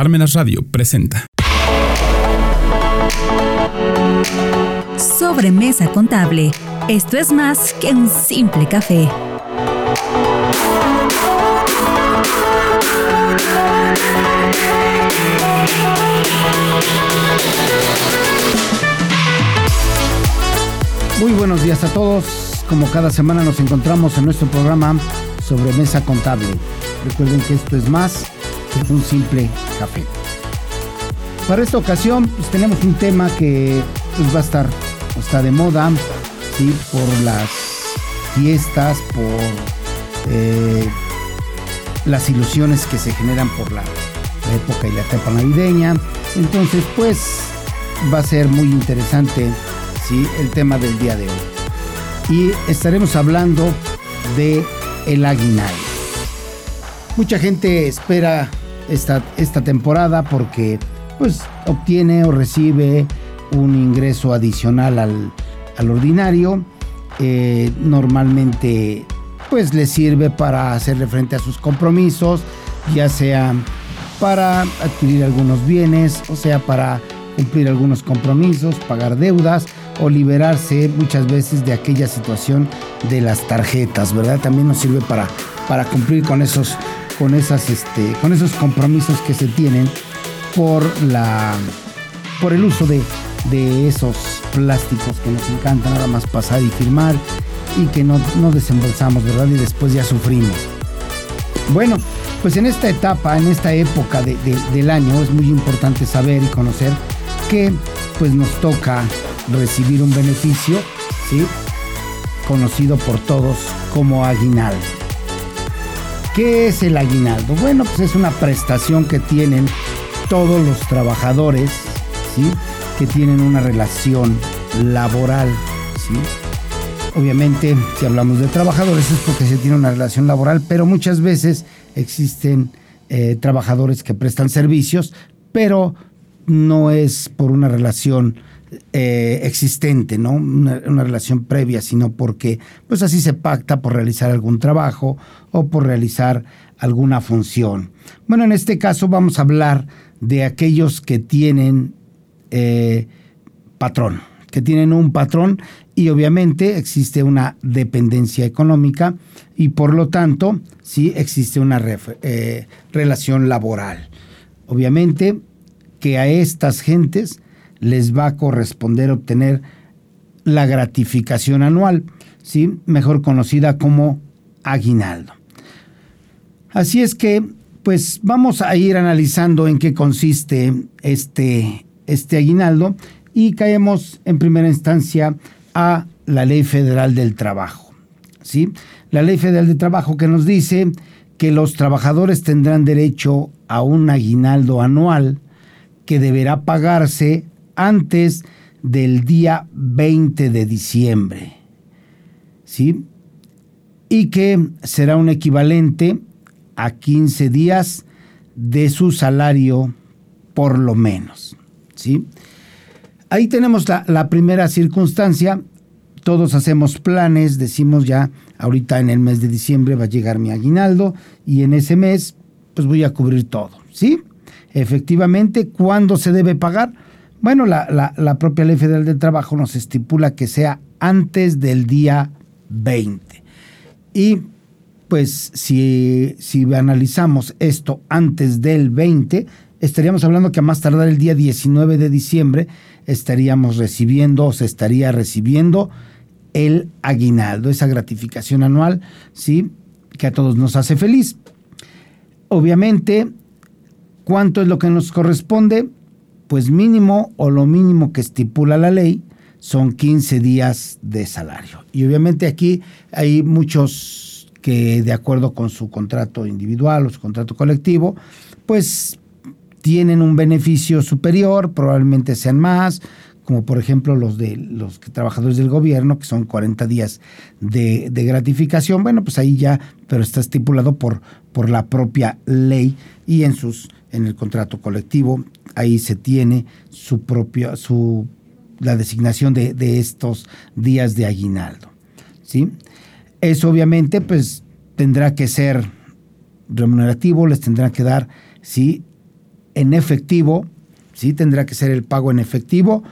Parmenas Radio presenta. Sobremesa contable. Esto es más que un simple café. Muy buenos días a todos. Como cada semana nos encontramos en nuestro programa sobre mesa contable. Recuerden que esto es más que un simple café. Para esta ocasión pues, tenemos un tema que pues, va a estar está de moda, ¿sí? por las fiestas, por eh, las ilusiones que se generan por la, la época y la etapa navideña. Entonces, pues va a ser muy interesante ¿sí? el tema del día de hoy. Y estaremos hablando de el aguinaldo. Mucha gente espera esta, esta temporada porque pues obtiene o recibe un ingreso adicional al, al ordinario. Eh, normalmente pues le sirve para hacerle frente a sus compromisos, ya sea para adquirir algunos bienes, o sea, para cumplir algunos compromisos, pagar deudas o liberarse muchas veces de aquella situación de las tarjetas, ¿verdad? También nos sirve para, para cumplir con esos, con, este, con esos compromisos que se tienen por, la, por el uso de, de esos plásticos que nos encanta nada más pasar y firmar y que no, no desembolsamos, ¿verdad? Y después ya sufrimos. Bueno, pues en esta etapa, en esta época de, del año es muy importante saber y conocer que pues nos toca recibir un beneficio, ¿sí? Conocido por todos como aguinaldo. ¿Qué es el aguinaldo? Bueno, pues es una prestación que tienen todos los trabajadores, ¿sí? Que tienen una relación laboral, ¿sí? Obviamente, si hablamos de trabajadores es porque se tiene una relación laboral, pero muchas veces existen eh, trabajadores que prestan servicios, pero no es por una relación eh, existente, ¿no? Una, relación previa, sino porque pues así se pacta por realizar algún trabajo o por realizar alguna función. Bueno, en este caso vamos a hablar de aquellos que tienen eh, patrón, que tienen un patrón y obviamente existe una dependencia económica y por lo tanto sí existe una eh, relación laboral. Obviamente que a estas gentes les va a corresponder obtener la gratificación anual, ¿sí? mejor conocida como aguinaldo. Así es que, pues vamos a ir analizando en qué consiste este, este aguinaldo y caemos en primera instancia a la Ley Federal del Trabajo. ¿sí? La Ley Federal del Trabajo que nos dice que los trabajadores tendrán derecho a un aguinaldo anual que deberá pagarse antes del día 20 de diciembre. ¿Sí? Y que será un equivalente a 15 días de su salario por lo menos. ¿Sí? Ahí tenemos la, primera circunstancia. Todos hacemos planes, decimos ya, ahorita en el mes de diciembre va a llegar mi aguinaldo y en ese mes pues voy a cubrir todo. ¿Sí? Efectivamente, ¿cuándo se debe pagar? Bueno, la, la, la, propia Ley Federal del Trabajo nos estipula que sea antes del día 20. Y pues si, si analizamos esto antes del 20, estaríamos hablando que a más tardar el día 19 de diciembre estaríamos recibiendo o se estaría recibiendo el aguinaldo, esa gratificación anual, ¿sí? Que a todos nos hace feliz. Obviamente, ¿cuánto es lo que nos corresponde? Pues mínimo o lo mínimo que estipula la ley son 15 días de salario. Y obviamente aquí hay muchos que de acuerdo con su contrato individual o su contrato colectivo, pues tienen un beneficio superior, probablemente sean más, como por ejemplo los de los trabajadores del gobierno, que son 40 días de, gratificación. Bueno, pues ahí ya, pero está estipulado por, por la propia ley y en sus en el contrato colectivo ahí se tiene su propia, su, la designación de, de estos días de aguinaldo. ¿sí? Eso obviamente pues tendrá que ser remunerativo, les tendrá que dar ¿sí? en efectivo, ¿sí? Tendrá que ser el pago en efectivo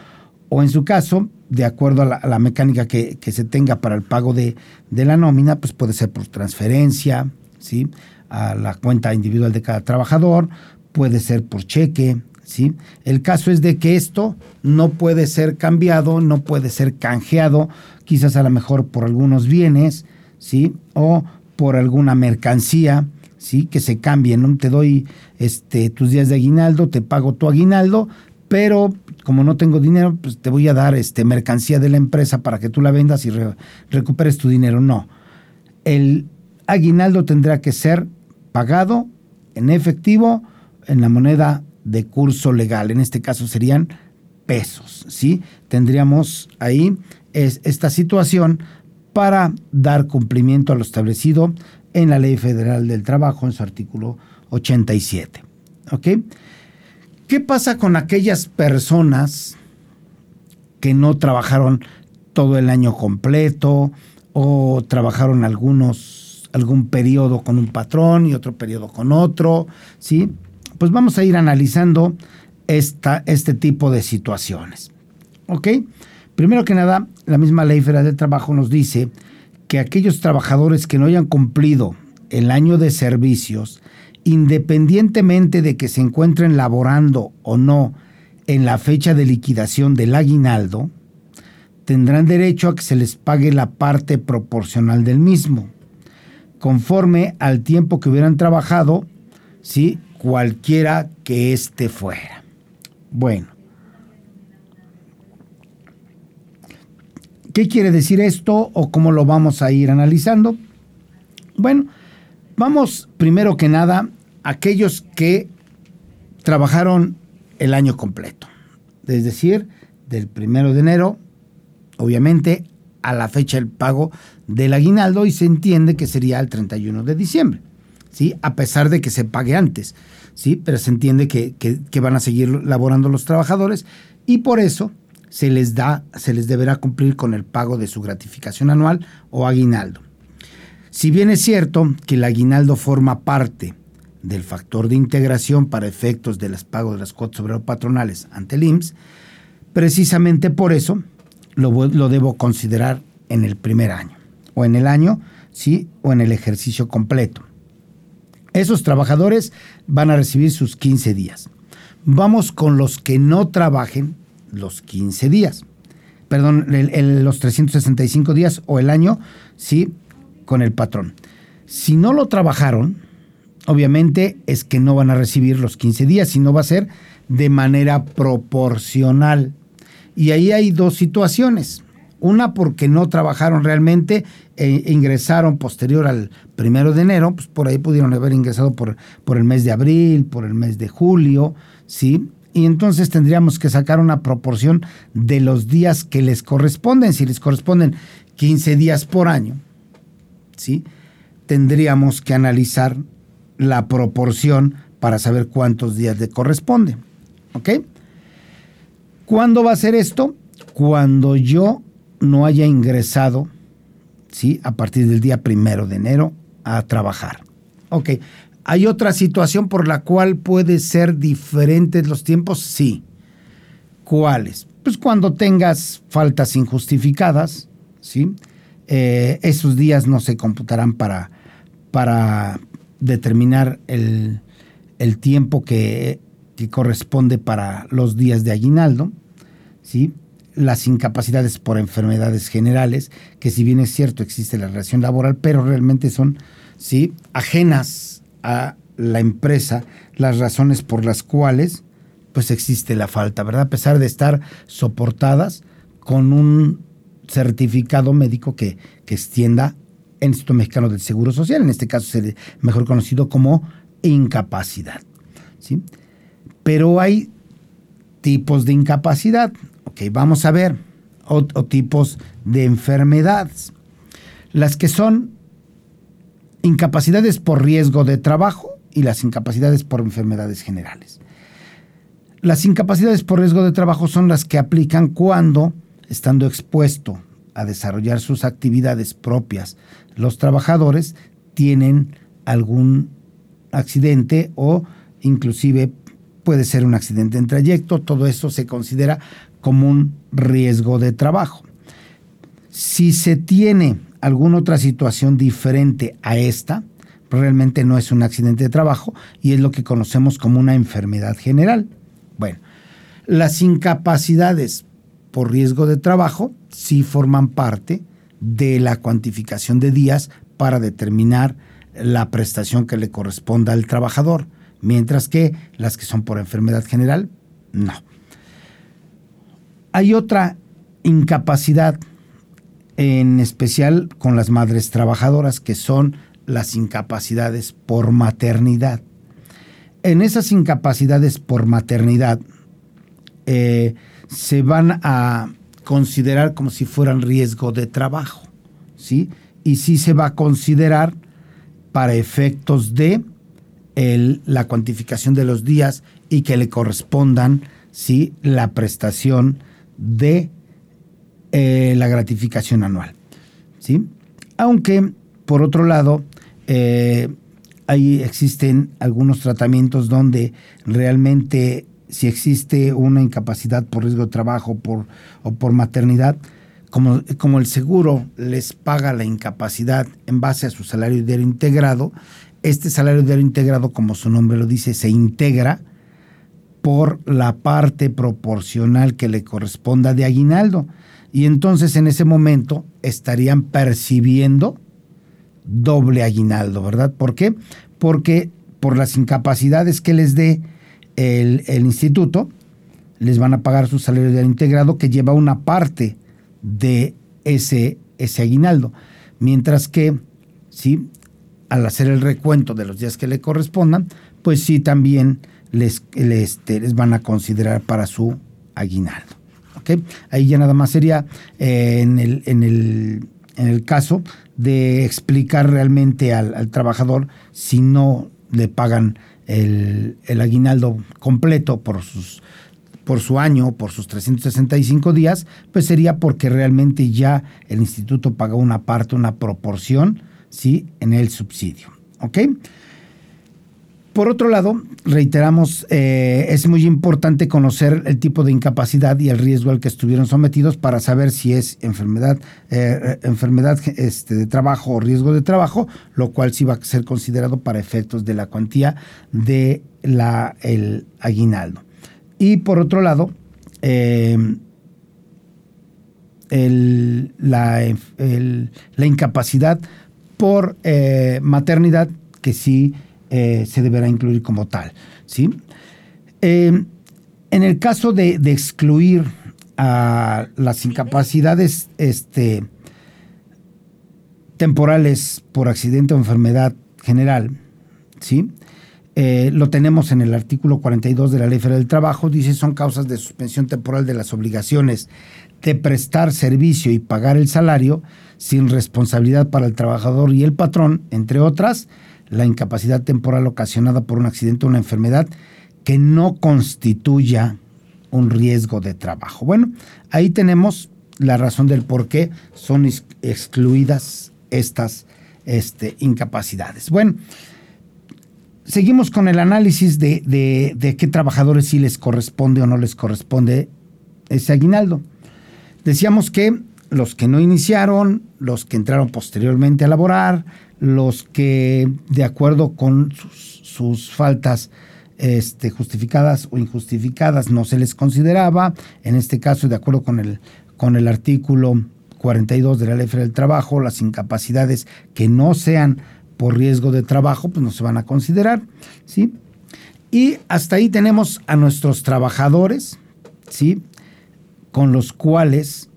o en su caso, de acuerdo a la, mecánica que, se tenga para el pago de, de, la nómina, pues puede ser por transferencia, ¿sí? A la cuenta individual de cada trabajador, puede ser por cheque, ¿sí? El caso es de que esto no puede ser cambiado, no puede ser canjeado, quizás a lo mejor por algunos bienes, ¿sí? O por alguna mercancía, ¿sí? Que se cambie, ¿no? Te doy este, tus días de aguinaldo, te pago tu aguinaldo, pero como no tengo dinero, pues te voy a dar este, mercancía de la empresa para que tú la vendas y recuperes tu dinero. No. El aguinaldo tendrá que ser pagado en efectivo en la moneda de curso legal. En este caso serían pesos, ¿sí? Tendríamos ahí es, esta situación para dar cumplimiento a lo establecido en la Ley Federal del Trabajo en su artículo 87. ¿Ok? ¿Qué pasa con aquellas personas que no trabajaron todo el año completo o trabajaron algunos algún periodo con un patrón y otro periodo con otro, ¿sí? Pues vamos a ir analizando esta, este tipo de situaciones. ¿Ok? Primero que nada, la misma Ley Federal del Trabajo nos dice que aquellos trabajadores que no hayan cumplido el año de servicios, independientemente de que se encuentren laborando o no en la fecha de liquidación del aguinaldo, tendrán derecho a que se les pague la parte proporcional del mismo, conforme al tiempo que hubieran trabajado, ¿sí? Cualquiera que éste fuera. Bueno, ¿Qué quiere decir esto o cómo lo vamos a ir analizando? Bueno, vamos primero que nada a aquellos que trabajaron el año completo, es decir, del primero de enero, obviamente, a la fecha del pago del aguinaldo y se entiende que sería el 31 de diciembre, ¿sí? A pesar de que se pague antes, ¿sí? Pero se entiende que, que van a seguir laborando los trabajadores y por eso se les da, se les deberá cumplir con el pago de su gratificación anual o aguinaldo. Si bien es cierto que el aguinaldo forma parte del factor de integración para efectos de los pagos de las cuotas obrero patronales ante el IMSS, precisamente por eso lo, lo, debo considerar en el primer año, o en el año, sí, o en el ejercicio completo. Esos trabajadores van a recibir sus 15 días. Vamos con los que no trabajen los 15 días. Perdón, los 365 días o el año, sí, con el patrón. Si no lo trabajaron, obviamente es que no van a recibir los 15 días, sino va a ser de manera proporcional. Y ahí hay dos situaciones. Una porque no trabajaron realmente e ingresaron posterior al primero de enero, pues por ahí pudieron haber ingresado por, por el mes de abril, por el mes de julio, ¿sí? y entonces tendríamos que sacar una proporción de los días que les corresponden. Si les corresponden 15 días por año, ¿sí? tendríamos que analizar la proporción para saber cuántos días le corresponde. ¿Ok? ¿Cuándo va a ser esto? Cuando yo no haya ingresado, ¿sí? A partir del día primero de enero a trabajar. Ok, ¿Hay otra situación por la cual puede ser diferentes los tiempos? Sí. ¿Cuáles? Pues cuando tengas faltas injustificadas, ¿sí? Eh, esos días no se computarán para, para determinar el, tiempo que, que, corresponde para los días de aguinaldo, ¿sí? Las incapacidades por enfermedades generales, que si bien es cierto existe la relación laboral, pero realmente son, ¿sí? Ajenas a la empresa las razones por las cuales pues existe la falta, ¿verdad? A pesar de estar soportadas con un certificado médico que, que extienda el Instituto Mexicano del Seguro Social, en este caso mejor conocido como incapacidad. ¿sí? Pero hay tipos de incapacidad, vamos a ver, o tipos de enfermedades. Las que son incapacidades por riesgo de trabajo y las incapacidades por enfermedades generales. Las incapacidades por riesgo de trabajo son las que aplican cuando, estando expuesto a desarrollar sus actividades propias, los trabajadores tienen algún accidente o inclusive puede ser un accidente en trayecto, todo eso se considera como un riesgo de trabajo. Si se tiene alguna otra situación diferente a esta, realmente no es un accidente de trabajo y es lo que conocemos como una enfermedad general. Bueno, las incapacidades por riesgo de trabajo sí forman parte de la cuantificación de días para determinar la prestación que le corresponda al trabajador, mientras que las que son por enfermedad general, no. Hay otra incapacidad, en especial con las madres trabajadoras, que son las incapacidades por maternidad. En esas incapacidades por maternidad eh, se van a considerar como si fueran riesgo de trabajo, ¿sí? Y sí se va a considerar para efectos de la cuantificación de los días y que le correspondan, ¿sí? La prestación de eh, la gratificación anual, ¿sí? Aunque, por otro lado, eh, ahí existen algunos tratamientos donde realmente si existe una incapacidad por riesgo de trabajo o por maternidad, como, como el seguro les paga la incapacidad en base a su salario diario integrado, este salario diario integrado, como su nombre lo dice, se integra por la parte proporcional que le corresponda de aguinaldo. Y entonces en ese momento estarían percibiendo doble aguinaldo, ¿verdad? ¿Por qué? Porque por las incapacidades que les dé el, instituto, les van a pagar su salario de integrado que lleva una parte de ese, ese aguinaldo. Mientras que, sí, al hacer el recuento de los días que le correspondan, pues sí también les, este, les van a considerar para su aguinaldo. ¿okay? Ahí ya nada más sería eh, en, el, en, el, en el caso de explicar realmente al, trabajador si no le pagan el, aguinaldo completo por sus por su año, por sus 365 días, pues sería porque realmente ya el instituto paga una parte, una proporción, ¿sí? En el subsidio, ¿ok? Por otro lado, reiteramos, eh, es muy importante conocer el tipo de incapacidad y el riesgo al que estuvieron sometidos para saber si es enfermedad, eh, enfermedad este, de trabajo o riesgo de trabajo, lo cual sí va a ser considerado para efectos de la cuantía de el aguinaldo. Y por otro lado, em, la, la, incapacidad por eh, maternidad, que sí eh, se deberá incluir como tal. ¿sí? Eh, en el caso de, excluir a las incapacidades este, temporales por accidente o enfermedad general, ¿sí? Eh, lo tenemos en el artículo 42 de la Ley Federal del Trabajo, dice son causas de suspensión temporal de las obligaciones de prestar servicio y pagar el salario sin responsabilidad para el trabajador y el patrón, entre otras, la incapacidad temporal ocasionada por un accidente o una enfermedad que no constituya un riesgo de trabajo. Bueno, ahí tenemos la razón del por qué son excluidas estas este, incapacidades. Bueno, seguimos con el análisis de, de qué trabajadores sí les corresponde o no les corresponde ese aguinaldo. Decíamos que los que no iniciaron, los que entraron posteriormente a laborar, los que de acuerdo con sus, faltas este, justificadas o injustificadas no se les consideraba, en este caso de acuerdo con el, con el artículo 42 de la Ley del Trabajo, las incapacidades que no sean por riesgo de trabajo, pues no se van a considerar, ¿sí? Y hasta ahí tenemos a nuestros trabajadores, ¿sí? Con los cuales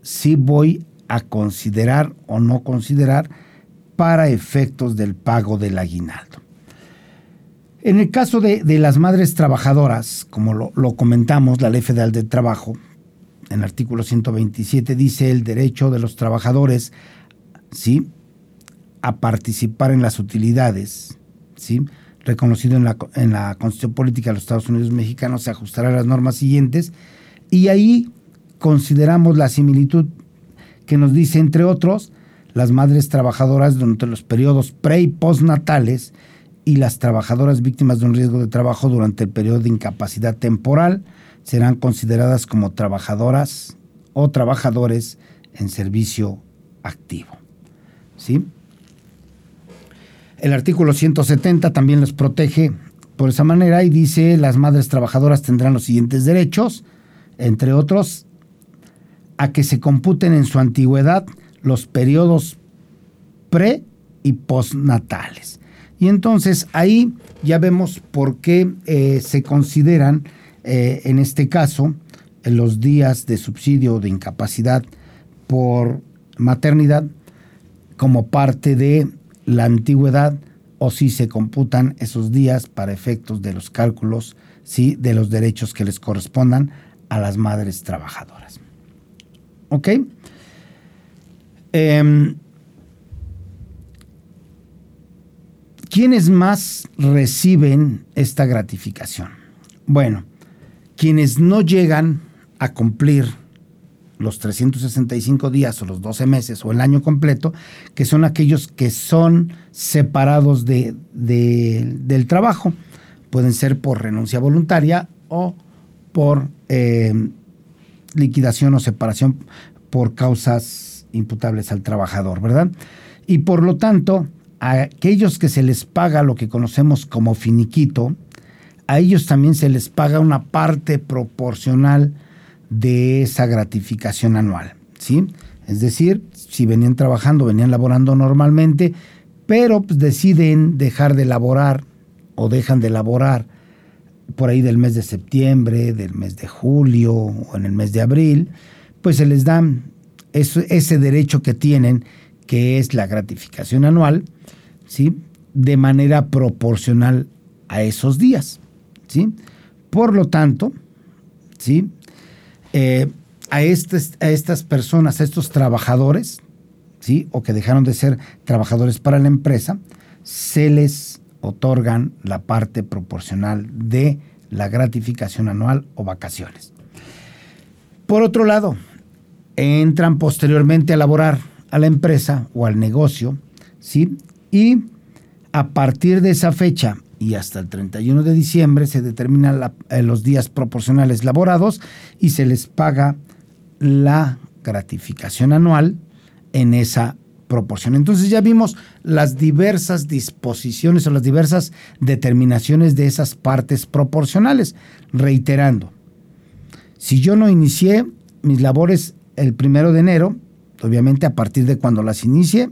sí voy a considerar o no considerar para efectos del pago del aguinaldo. En el caso de, las madres trabajadoras, como lo, comentamos, la Ley Federal del Trabajo, en el artículo 127 dice el derecho de los trabajadores ¿sí? a participar en las utilidades, ¿sí? reconocido en la, en la Constitución Política de los Estados Unidos Mexicanos, se ajustará a las normas siguientes, y ahí consideramos la similitud que nos dice, entre otros, las madres trabajadoras durante los periodos pre y postnatales y las trabajadoras víctimas de un riesgo de trabajo durante el periodo de incapacidad temporal serán consideradas como trabajadoras o trabajadores en servicio activo. ¿Sí? El artículo 170 también los protege por esa manera y dice las madres trabajadoras tendrán los siguientes derechos, entre otros, a que se computen en su antigüedad los periodos pre y postnatales. Y entonces ahí ya vemos por qué eh, se consideran, eh, en este caso, los días de subsidio de incapacidad por maternidad como parte de la antigüedad o si se computan esos días para efectos de los cálculos ¿sí? de los derechos que les correspondan a las madres trabajadoras. ¿Ok? Eh, ¿Quiénes más reciben esta gratificación? Bueno, quienes no llegan a cumplir los 365 días o los 12 meses o el año completo, que son aquellos que son separados de, del trabajo. Pueden ser por renuncia voluntaria o por eh, liquidación o separación por causas imputables al trabajador, ¿verdad? Y por lo tanto, a aquellos que se les paga lo que conocemos como finiquito, a ellos también se les paga una parte proporcional de esa gratificación anual, ¿sí? Es decir, si venían trabajando, venían laborando normalmente, pero pues, deciden dejar de laborar o dejan de laborar por ahí del mes de septiembre, del mes de julio o en el mes de abril, pues se les da ese derecho que tienen, que es la gratificación anual, ¿sí? de manera proporcional a esos días. ¿sí? Por lo tanto, ¿sí? Eh, a, a estas personas, a estos trabajadores, ¿sí? o que dejaron de ser trabajadores para la empresa, se les otorgan la parte proporcional de la gratificación anual o vacaciones. Por otro lado, entran posteriormente a laborar a la empresa o al negocio, ¿sí? Y a partir de esa fecha y hasta el 31 de diciembre se determinan eh, los días proporcionales laborados y se les paga la gratificación anual en esa proporción. Entonces ya vimos las diversas disposiciones o las diversas determinaciones de esas partes proporcionales. Reiterando, si yo no inicié mis labores el primero de enero, obviamente a partir de cuando las inicie,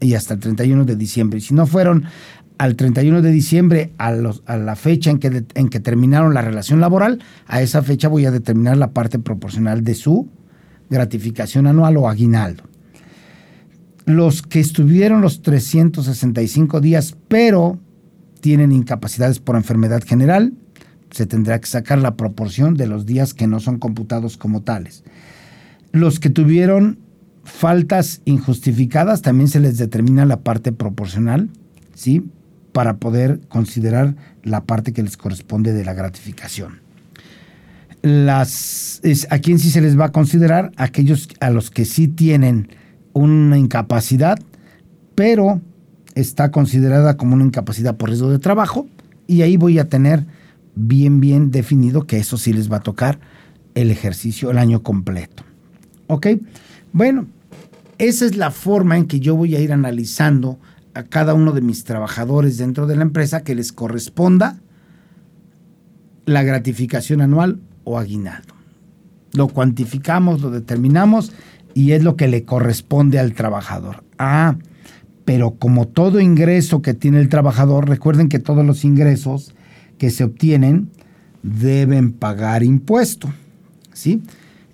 y hasta el 31 de diciembre. Si no fueron al 31 de diciembre, a, la fecha en que, en que terminaron la relación laboral, a esa fecha voy a determinar la parte proporcional de su gratificación anual o aguinaldo. Los que estuvieron los 365 días, pero tienen incapacidades por enfermedad general, se tendrá que sacar la proporción de los días que no son computados como tales. Los que tuvieron faltas injustificadas también se les determina la parte proporcional, ¿sí? Para poder considerar la parte que les corresponde de la gratificación. Las, ¿A quién sí se les va a considerar? Aquellos a los que sí tienen una incapacidad, pero está considerada como una incapacidad por riesgo de trabajo, y ahí voy a tener bien, bien definido que eso sí les va a tocar el ejercicio, el año completo. ¿Ok? Bueno, esa es la forma en que yo voy a ir analizando a cada uno de mis trabajadores dentro de la empresa que les corresponda la gratificación anual o aguinaldo. Lo cuantificamos, lo determinamos y es lo que le corresponde al trabajador. Ah, pero como todo ingreso que tiene el trabajador, recuerden que todos los ingresos que se obtienen deben pagar impuesto. ¿Sí?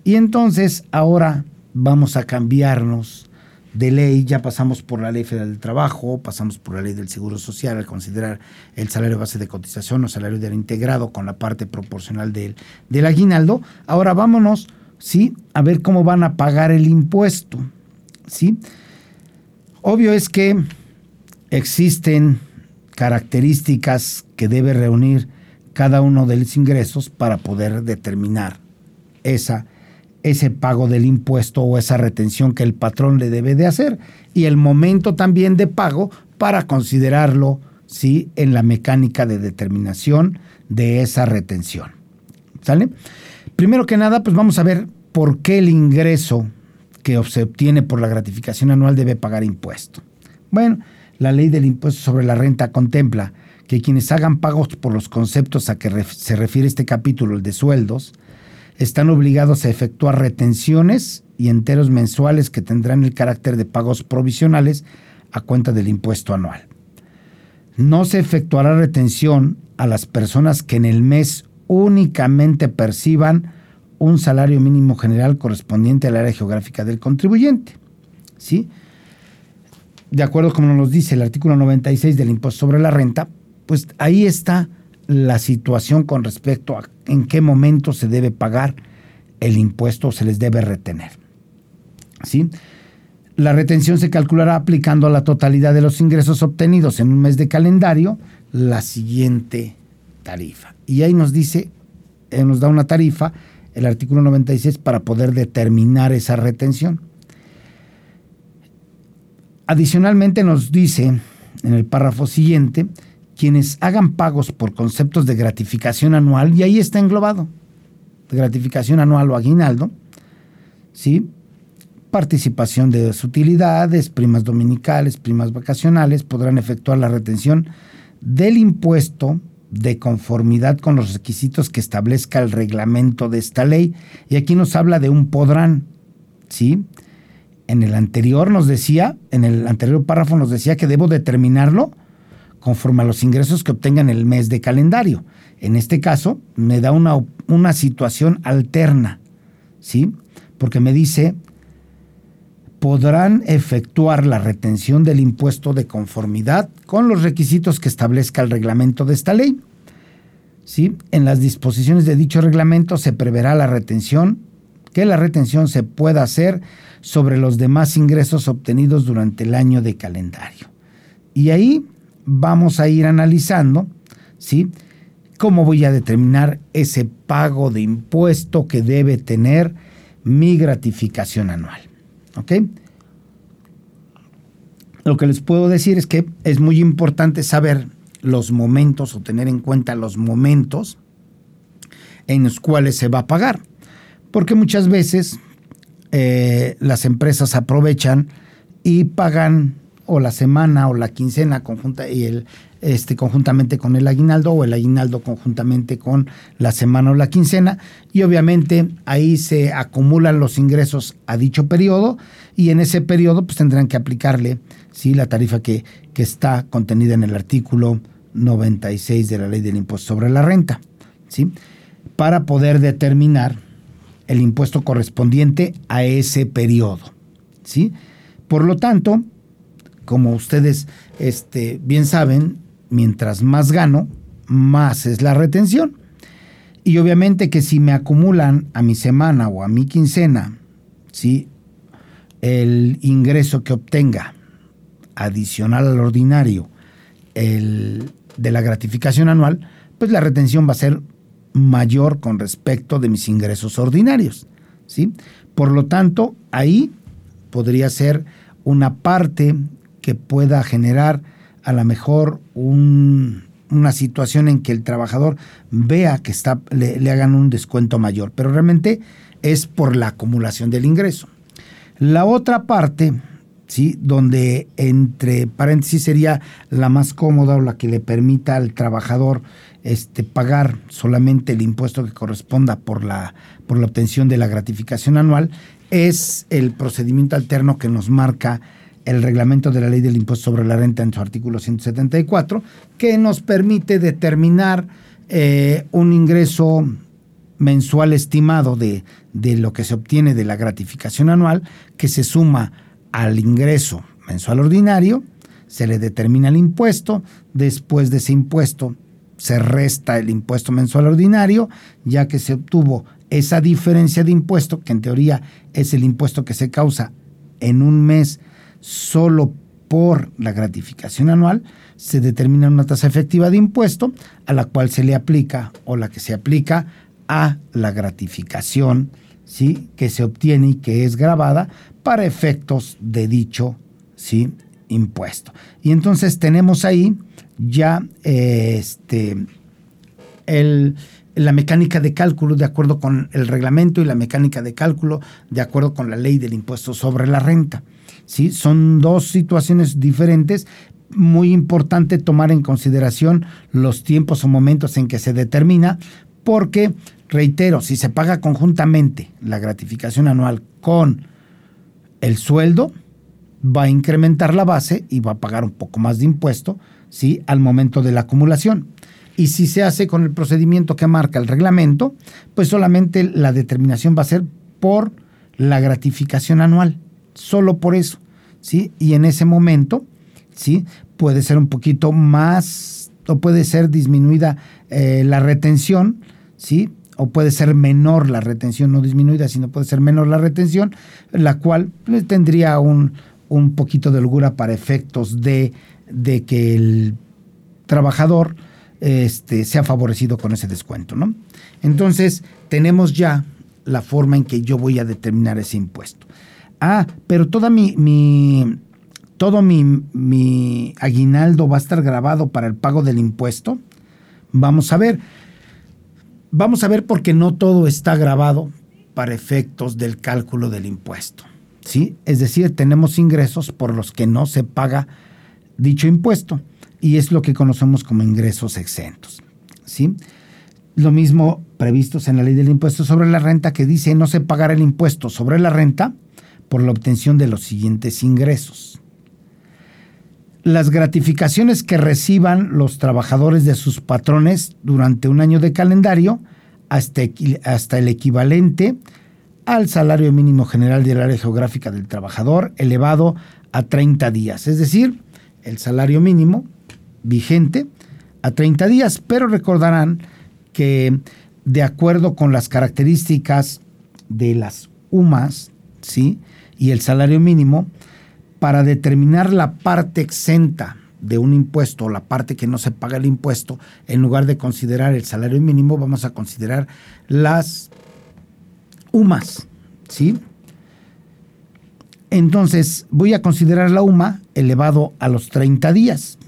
Y entonces ahora vamos a cambiarnos de ley, ya pasamos por la ley federal del trabajo, pasamos por la ley del seguro social al considerar el salario base de cotización o salario del integrado con la parte proporcional del, del aguinaldo. Ahora vámonos, ¿sí? A ver cómo van a pagar el impuesto, ¿sí? Obvio es que existen características que debe reunir cada uno de los ingresos para poder determinar esa ese pago del impuesto o esa retención que el patrón le debe de hacer y el momento también de pago para considerarlo ¿sí? en la mecánica de determinación de esa retención. ¿Sale? Primero que nada, pues vamos a ver por qué el ingreso que se obtiene por la gratificación anual debe pagar impuesto. Bueno, la ley del impuesto sobre la renta contempla que quienes hagan pagos por los conceptos a que se refiere este capítulo, el de sueldos, están obligados a efectuar retenciones y enteros mensuales que tendrán el carácter de pagos provisionales a cuenta del impuesto anual. No se efectuará retención a las personas que en el mes únicamente perciban un salario mínimo general correspondiente al área geográfica del contribuyente. ¿Sí? De acuerdo como nos dice el artículo 96 del impuesto sobre la renta, pues ahí está la situación con respecto a en qué momento se debe pagar el impuesto o se les debe retener. ¿Sí? La retención se calculará aplicando a la totalidad de los ingresos obtenidos en un mes de calendario la siguiente tarifa. Y ahí nos dice, nos da una tarifa, el artículo 96, para poder determinar esa retención. Adicionalmente nos dice en el párrafo siguiente quienes hagan pagos por conceptos de gratificación anual, y ahí está englobado, gratificación anual o aguinaldo, ¿sí? participación de utilidades, primas dominicales, primas vacacionales, podrán efectuar la retención del impuesto de conformidad con los requisitos que establezca el reglamento de esta ley. Y aquí nos habla de un podrán, ¿sí? En el anterior nos decía, en el anterior párrafo nos decía que debo determinarlo conforme a los ingresos que obtengan el mes de calendario. En este caso, me da una, una situación alterna, ¿sí? Porque me dice, podrán efectuar la retención del impuesto de conformidad con los requisitos que establezca el reglamento de esta ley. ¿Sí? En las disposiciones de dicho reglamento se preverá la retención, que la retención se pueda hacer sobre los demás ingresos obtenidos durante el año de calendario. Y ahí vamos a ir analizando, ¿sí? ¿Cómo voy a determinar ese pago de impuesto que debe tener mi gratificación anual? ¿Ok? Lo que les puedo decir es que es muy importante saber los momentos o tener en cuenta los momentos en los cuales se va a pagar. Porque muchas veces eh, las empresas aprovechan y pagan o la semana o la quincena conjunta y el este conjuntamente con el aguinaldo o el aguinaldo conjuntamente con la semana o la quincena y obviamente ahí se acumulan los ingresos a dicho periodo y en ese periodo pues tendrán que aplicarle ¿sí? la tarifa que, que está contenida en el artículo 96 de la ley del impuesto sobre la renta ¿sí? para poder determinar el impuesto correspondiente a ese periodo ¿sí? por lo tanto como ustedes este, bien saben, mientras más gano, más es la retención. Y obviamente que si me acumulan a mi semana o a mi quincena, ¿sí? el ingreso que obtenga adicional al ordinario el, de la gratificación anual, pues la retención va a ser mayor con respecto de mis ingresos ordinarios. ¿sí? Por lo tanto, ahí podría ser una parte que pueda generar a lo mejor una situación en que el trabajador vea que está, le, hagan un descuento mayor, pero realmente es por la acumulación del ingreso. La otra parte, ¿sí? donde entre paréntesis sería la más cómoda o la que le permita al trabajador este, pagar solamente el impuesto que corresponda por la, por la obtención de la gratificación anual, es el procedimiento alterno que nos marca el reglamento de la ley del impuesto sobre la renta en su artículo 174, que nos permite determinar eh, un ingreso mensual estimado de, de lo que se obtiene de la gratificación anual, que se suma al ingreso mensual ordinario, se le determina el impuesto, después de ese impuesto se resta el impuesto mensual ordinario, ya que se obtuvo esa diferencia de impuesto, que en teoría es el impuesto que se causa en un mes solo por la gratificación anual, se determina una tasa efectiva de impuesto a la cual se le aplica o la que se aplica a la gratificación ¿sí? que se obtiene y que es grabada para efectos de dicho ¿sí? impuesto. Y entonces tenemos ahí ya este, el, la mecánica de cálculo de acuerdo con el reglamento y la mecánica de cálculo de acuerdo con la ley del impuesto sobre la renta. ¿sí? Son dos situaciones diferentes. Muy importante tomar en consideración los tiempos o momentos en que se determina, porque, reitero, si se paga conjuntamente la gratificación anual con el sueldo, va a incrementar la base y va a pagar un poco más de impuesto ¿sí? al momento de la acumulación. Y si se hace con el procedimiento que marca el reglamento, pues solamente la determinación va a ser por la gratificación anual, solo por eso, ¿sí? Y en ese momento, ¿sí? Puede ser un poquito más o puede ser disminuida eh, la retención, ¿sí? O puede ser menor la retención, no disminuida, sino puede ser menor la retención, la cual pues, tendría un, un poquito de holgura para efectos de, de que el trabajador este, sea favorecido con ese descuento, ¿no? Entonces, tenemos ya la forma en que yo voy a determinar ese impuesto. Ah, pero toda mi, mi todo mi, mi, aguinaldo va a estar grabado para el pago del impuesto. Vamos a ver. Vamos a ver porque no todo está grabado para efectos del cálculo del impuesto. ¿sí? Es decir, tenemos ingresos por los que no se paga dicho impuesto y es lo que conocemos como ingresos exentos. ¿sí? Lo mismo previstos en la ley del impuesto sobre la renta que dice no se pagará el impuesto sobre la renta por la obtención de los siguientes ingresos. Las gratificaciones que reciban los trabajadores de sus patrones durante un año de calendario hasta, hasta el equivalente al salario mínimo general del área geográfica del trabajador elevado a 30 días, es decir, el salario mínimo vigente a 30 días, pero recordarán que de acuerdo con las características de las UMAS, ¿sí? y el salario mínimo, para determinar la parte exenta de un impuesto la parte que no se paga el impuesto, en lugar de considerar el salario mínimo, vamos a considerar las UMAS, ¿sí? Entonces, voy a considerar la UMA elevado a los 30 días.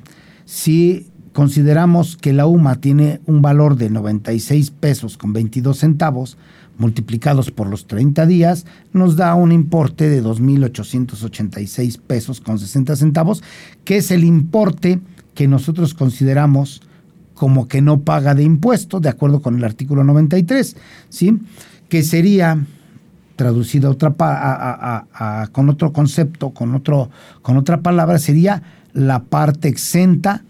Si consideramos que la UMA tiene un valor de 96 pesos con 22 centavos, multiplicados por los 30 días, nos da un importe de 2.886 pesos con 60 centavos, que es el importe que nosotros consideramos como que no paga de impuesto, de acuerdo con el artículo 93, ¿sí? que sería traducido otra con otro concepto, con, otro, con otra palabra, sería la parte exenta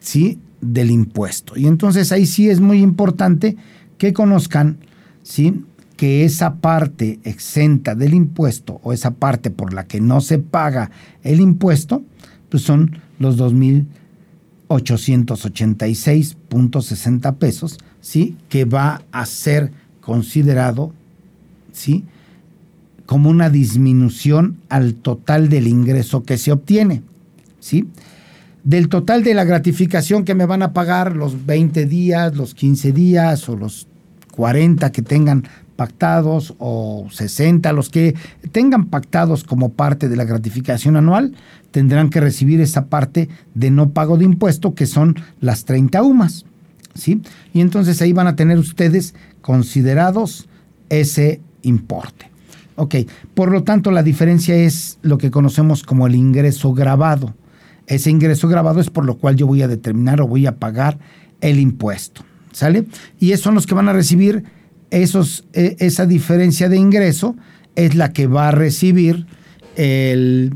¿sí? del impuesto. Y entonces ahí sí es muy importante que conozcan ¿sí? que esa parte exenta del impuesto o esa parte por la que no se paga el impuesto, pues son los 2.886.60 pesos, ¿sí? que va a ser considerado ¿sí? como una disminución al total del ingreso que se obtiene. ¿Sí? Del total de la gratificación que me van a pagar los 20 días, los 15 días o los 40 que tengan pactados o 60, los que tengan pactados como parte de la gratificación anual, tendrán que recibir esa parte de no pago de impuesto, que son las 30 UMAS. ¿sí? Y entonces ahí van a tener ustedes considerados ese importe. Ok, por lo tanto la diferencia es lo que conocemos como el ingreso grabado. Ese ingreso grabado es por lo cual yo voy a determinar o voy a pagar el impuesto. ¿Sale? Y esos son los que van a recibir esos, e, esa diferencia de ingreso, es la que va a recibir el,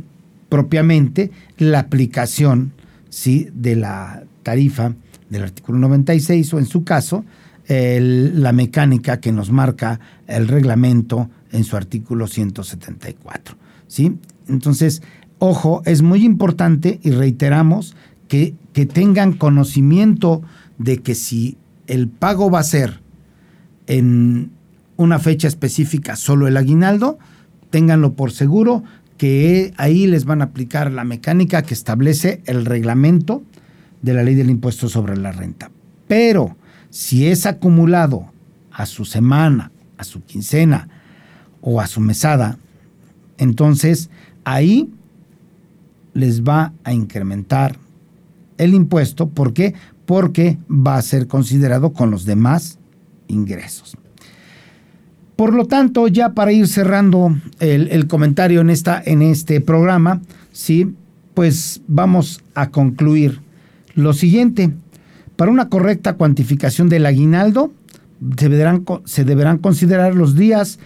propiamente la aplicación ¿sí? de la tarifa del artículo 96 o en su caso la mecánica que nos marca el reglamento en su artículo 174. ¿sí? Entonces, ojo, es muy importante y reiteramos que, que tengan conocimiento de que si el pago va a ser en una fecha específica solo el aguinaldo, ténganlo por seguro que ahí les van a aplicar la mecánica que establece el reglamento de la ley del impuesto sobre la renta. Pero si es acumulado a su semana, a su quincena o a su mesada, entonces ahí les va a incrementar el impuesto. ¿Por qué? Porque va a ser considerado con los demás ingresos. Por lo tanto, ya para ir cerrando el, comentario en, esta, en este programa, ¿sí? pues vamos a concluir lo siguiente. Para una correcta cuantificación del aguinaldo, se deberán, se deberán considerar los días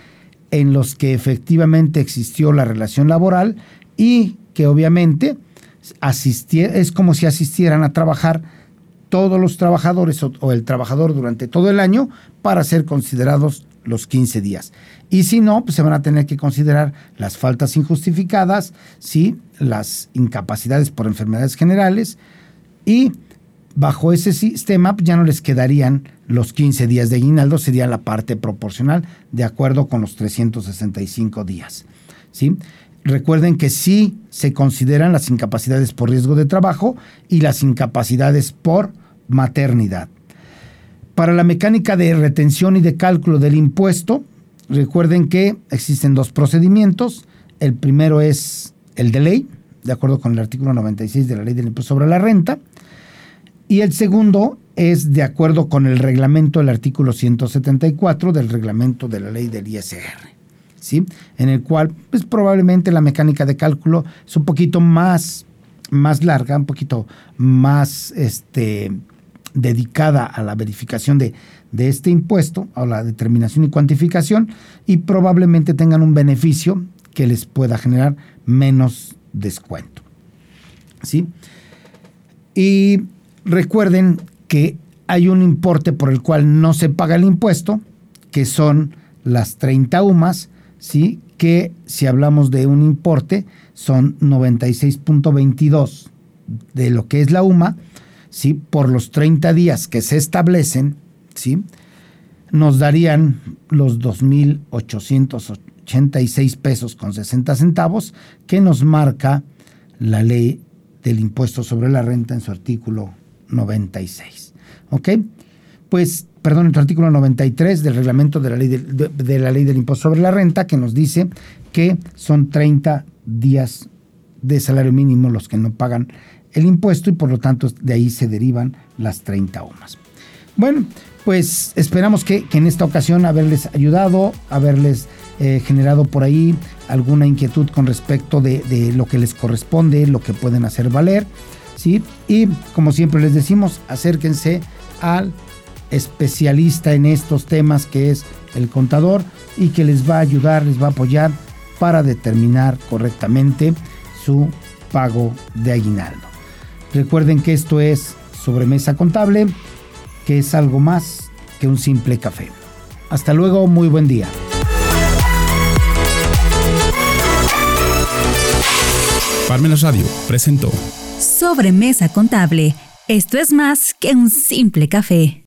en los que efectivamente existió la relación laboral y que obviamente es como si asistieran a trabajar todos los trabajadores o, el trabajador durante todo el año para ser considerados los 15 días. Y si no, pues se van a tener que considerar las faltas injustificadas, ¿sí? las incapacidades por enfermedades generales y bajo ese sistema ya no les quedarían los 15 días de aguinaldo, sería la parte proporcional de acuerdo con los 365 días. ¿sí? Recuerden que sí se consideran las incapacidades por riesgo de trabajo y las incapacidades por maternidad. Para la mecánica de retención y de cálculo del impuesto, recuerden que existen dos procedimientos. El primero es el de ley, de acuerdo con el artículo 96 de la ley del impuesto sobre la renta. Y el segundo es de acuerdo con el reglamento del artículo 174 del reglamento de la ley del ISR. ¿Sí? En el cual, pues probablemente la mecánica de cálculo es un poquito más, más larga, un poquito más este, dedicada a la verificación de, de este impuesto, a la determinación y cuantificación, y probablemente tengan un beneficio que les pueda generar menos descuento. ¿Sí? Y recuerden que hay un importe por el cual no se paga el impuesto, que son las 30 UMAS, ¿sí? que si hablamos de un importe son 96.22 de lo que es la UMA, ¿sí? por los 30 días que se establecen, ¿sí? nos darían los 2.886 pesos con 60 centavos que nos marca la ley del impuesto sobre la renta en su artículo 96. ¿Ok? Pues perdón, en tu artículo 93 del reglamento de la, ley de, la ley del impuesto sobre la renta, que nos dice que son 30 días de salario mínimo los que no pagan el impuesto y por lo tanto de ahí se derivan las 30 OMAS. Bueno, pues esperamos que, en esta ocasión haberles ayudado, haberles eh, generado por ahí alguna inquietud con respecto de, de, lo que les corresponde, lo que pueden hacer valer, ¿sí? Y como siempre les decimos, acérquense al especialista en estos temas que es el contador y que les va a ayudar, les va a apoyar para determinar correctamente su pago de aguinaldo. Recuerden que esto es sobremesa contable, que es algo más que un simple café. Hasta luego, muy buen día. Parmenas Radio presentó Sobremesa contable. Esto es más que un simple café.